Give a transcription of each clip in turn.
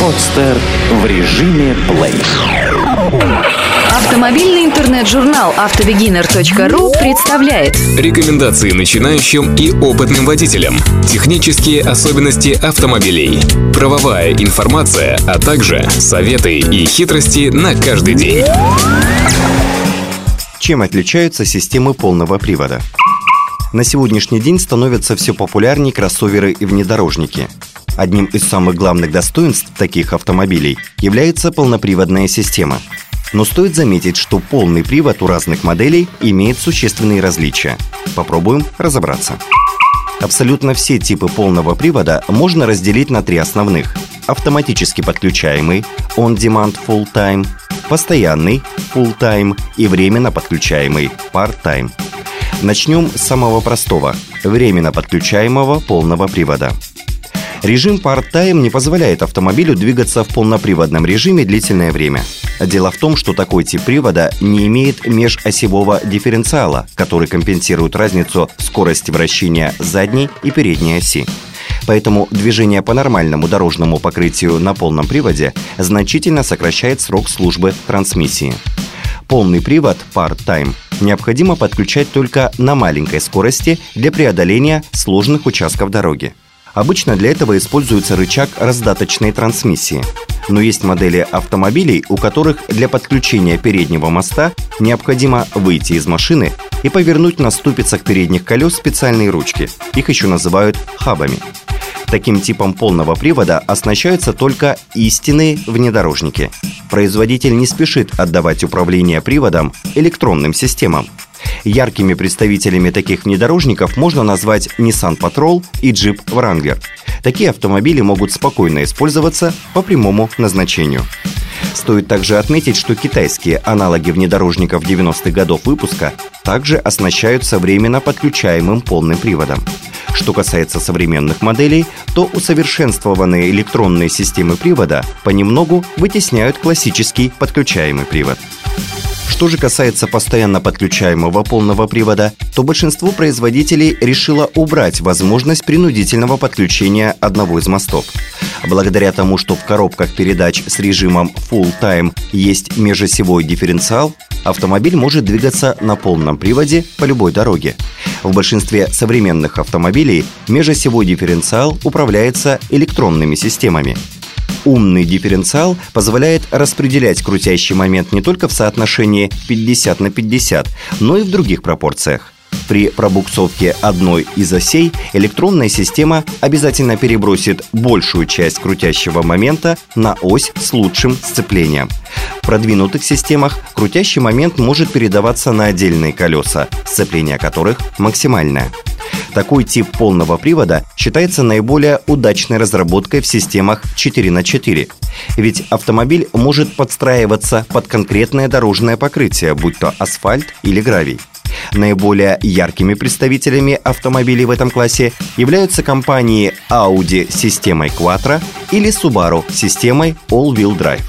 Подстер в режиме плей. Автомобильный интернет-журнал автобегинер.ру представляет Рекомендации начинающим и опытным водителям. Технические особенности автомобилей. Правовая информация, а также советы и хитрости на каждый день. Чем отличаются системы полного привода? На сегодняшний день становятся все популярнее кроссоверы и внедорожники. Одним из самых главных достоинств таких автомобилей является полноприводная система. Но стоит заметить, что полный привод у разных моделей имеет существенные различия. Попробуем разобраться. Абсолютно все типы полного привода можно разделить на три основных. Автоматически подключаемый, on-demand full-time, постоянный, full-time и временно подключаемый, part-time. Начнем с самого простого – временно подключаемого полного привода – Режим Part-Time не позволяет автомобилю двигаться в полноприводном режиме длительное время. Дело в том, что такой тип привода не имеет межосевого дифференциала, который компенсирует разницу скорости вращения задней и передней оси. Поэтому движение по нормальному дорожному покрытию на полном приводе значительно сокращает срок службы трансмиссии. Полный привод Part-Time необходимо подключать только на маленькой скорости для преодоления сложных участков дороги. Обычно для этого используется рычаг раздаточной трансмиссии. Но есть модели автомобилей, у которых для подключения переднего моста необходимо выйти из машины и повернуть на ступицах передних колес специальные ручки. Их еще называют хабами. Таким типом полного привода оснащаются только истинные внедорожники. Производитель не спешит отдавать управление приводом электронным системам. Яркими представителями таких внедорожников можно назвать Nissan Patrol и Jeep Wrangler. Такие автомобили могут спокойно использоваться по прямому назначению. Стоит также отметить, что китайские аналоги внедорожников 90-х годов выпуска также оснащаются временно подключаемым полным приводом. Что касается современных моделей, то усовершенствованные электронные системы привода понемногу вытесняют классический подключаемый привод. Что же касается постоянно подключаемого полного привода, то большинство производителей решило убрать возможность принудительного подключения одного из мостов. Благодаря тому, что в коробках передач с режимом Full Time есть межосевой дифференциал, автомобиль может двигаться на полном приводе по любой дороге. В большинстве современных автомобилей межосевой дифференциал управляется электронными системами – Умный дифференциал позволяет распределять крутящий момент не только в соотношении 50 на 50, но и в других пропорциях. При пробуксовке одной из осей электронная система обязательно перебросит большую часть крутящего момента на ось с лучшим сцеплением. В продвинутых системах крутящий момент может передаваться на отдельные колеса, сцепление которых максимальное. Такой тип полного привода считается наиболее удачной разработкой в системах 4 на 4 Ведь автомобиль может подстраиваться под конкретное дорожное покрытие, будь то асфальт или гравий. Наиболее яркими представителями автомобилей в этом классе являются компании Audi системой Quattro или Subaru системой All-Wheel Drive.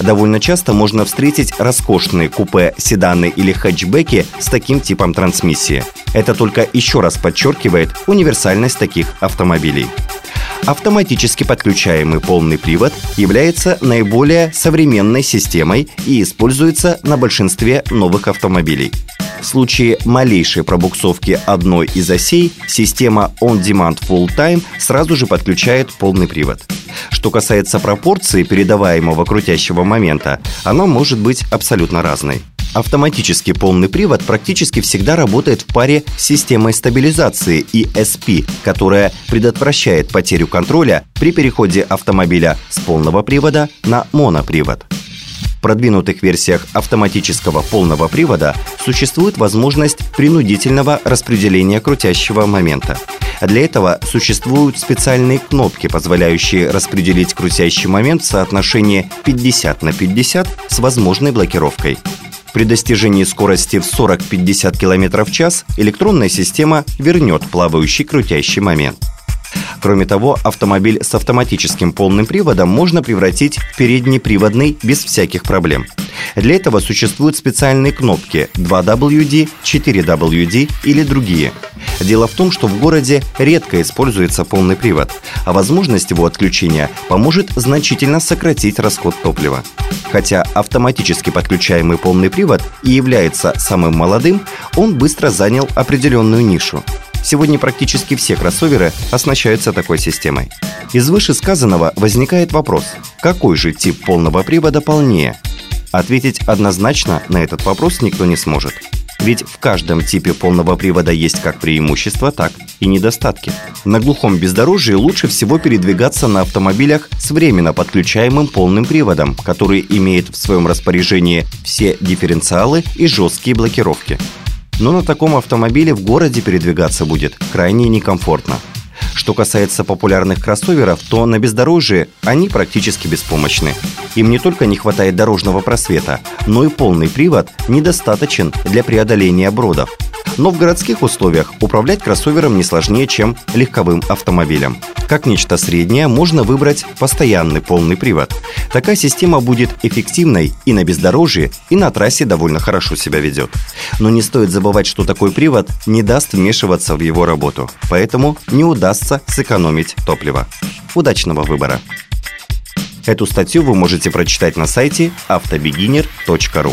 Довольно часто можно встретить роскошные купе, седаны или хэтчбеки с таким типом трансмиссии. Это только еще раз подчеркивает универсальность таких автомобилей. Автоматически подключаемый полный привод является наиболее современной системой и используется на большинстве новых автомобилей. В случае малейшей пробуксовки одной из осей система On Demand Full Time сразу же подключает полный привод. Что касается пропорции передаваемого крутящего момента, она может быть абсолютно разной. Автоматический полный привод практически всегда работает в паре с системой стабилизации ESP, которая предотвращает потерю контроля при переходе автомобиля с полного привода на монопривод. Продвинутых версиях автоматического полного привода существует возможность принудительного распределения крутящего момента. Для этого существуют специальные кнопки, позволяющие распределить крутящий момент в соотношении 50 на 50 с возможной блокировкой. При достижении скорости в 40-50 км в час электронная система вернет плавающий крутящий момент. Кроме того, автомобиль с автоматическим полным приводом можно превратить в переднеприводный без всяких проблем. Для этого существуют специальные кнопки 2WD, 4WD или другие. Дело в том, что в городе редко используется полный привод, а возможность его отключения поможет значительно сократить расход топлива. Хотя автоматически подключаемый полный привод и является самым молодым, он быстро занял определенную нишу. Сегодня практически все кроссоверы оснащаются такой системой. Из вышесказанного возникает вопрос, какой же тип полного привода полнее? Ответить однозначно на этот вопрос никто не сможет. Ведь в каждом типе полного привода есть как преимущества, так и недостатки. На глухом бездорожье лучше всего передвигаться на автомобилях с временно подключаемым полным приводом, который имеет в своем распоряжении все дифференциалы и жесткие блокировки. Но на таком автомобиле в городе передвигаться будет крайне некомфортно. Что касается популярных кроссоверов, то на бездорожье они практически беспомощны. Им не только не хватает дорожного просвета, но и полный привод недостаточен для преодоления бродов. Но в городских условиях управлять кроссовером не сложнее, чем легковым автомобилем. Как нечто среднее можно выбрать постоянный полный привод. Такая система будет эффективной и на бездорожье, и на трассе довольно хорошо себя ведет. Но не стоит забывать, что такой привод не даст вмешиваться в его работу, поэтому не удастся сэкономить топливо. Удачного выбора! Эту статью вы можете прочитать на сайте автобегинер.ру.